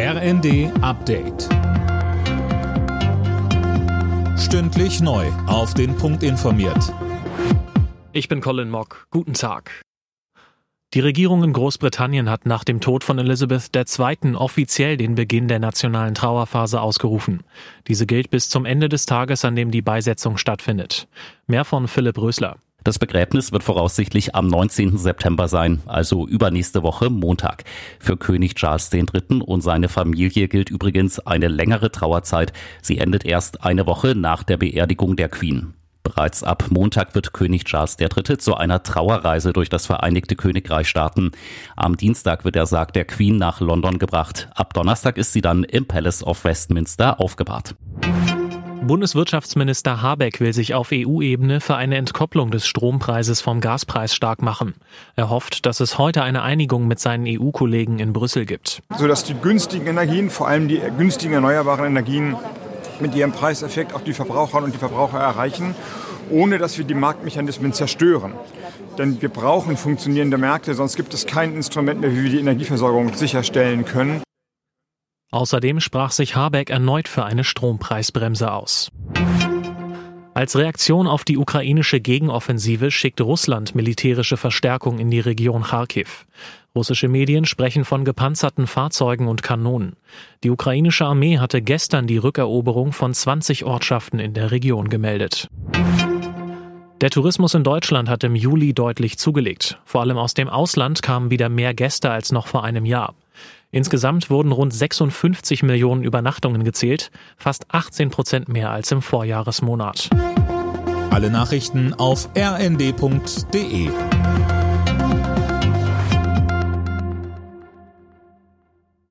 RND Update. Stündlich neu. Auf den Punkt informiert. Ich bin Colin Mock. Guten Tag. Die Regierung in Großbritannien hat nach dem Tod von Elizabeth II. offiziell den Beginn der nationalen Trauerphase ausgerufen. Diese gilt bis zum Ende des Tages, an dem die Beisetzung stattfindet. Mehr von Philipp Rösler. Das Begräbnis wird voraussichtlich am 19. September sein, also übernächste Woche Montag. Für König Charles III. und seine Familie gilt übrigens eine längere Trauerzeit. Sie endet erst eine Woche nach der Beerdigung der Queen. Bereits ab Montag wird König Charles III. zu einer Trauerreise durch das Vereinigte Königreich starten. Am Dienstag wird der Sarg der Queen nach London gebracht. Ab Donnerstag ist sie dann im Palace of Westminster aufgebahrt. Bundeswirtschaftsminister Habeck will sich auf EU-Ebene für eine Entkopplung des Strompreises vom Gaspreis stark machen. Er hofft, dass es heute eine Einigung mit seinen EU-Kollegen in Brüssel gibt. Sodass die günstigen Energien, vor allem die günstigen erneuerbaren Energien, mit ihrem Preiseffekt auch die Verbraucherinnen und die Verbraucher erreichen, ohne dass wir die Marktmechanismen zerstören. Denn wir brauchen funktionierende Märkte, sonst gibt es kein Instrument mehr, wie wir die Energieversorgung sicherstellen können. Außerdem sprach sich Habeck erneut für eine Strompreisbremse aus. Als Reaktion auf die ukrainische Gegenoffensive schickt Russland militärische Verstärkung in die Region Kharkiv. Russische Medien sprechen von gepanzerten Fahrzeugen und Kanonen. Die ukrainische Armee hatte gestern die Rückeroberung von 20 Ortschaften in der Region gemeldet. Der Tourismus in Deutschland hat im Juli deutlich zugelegt. Vor allem aus dem Ausland kamen wieder mehr Gäste als noch vor einem Jahr. Insgesamt wurden rund 56 Millionen Übernachtungen gezählt, fast 18 Prozent mehr als im Vorjahresmonat. Alle Nachrichten auf rnd.de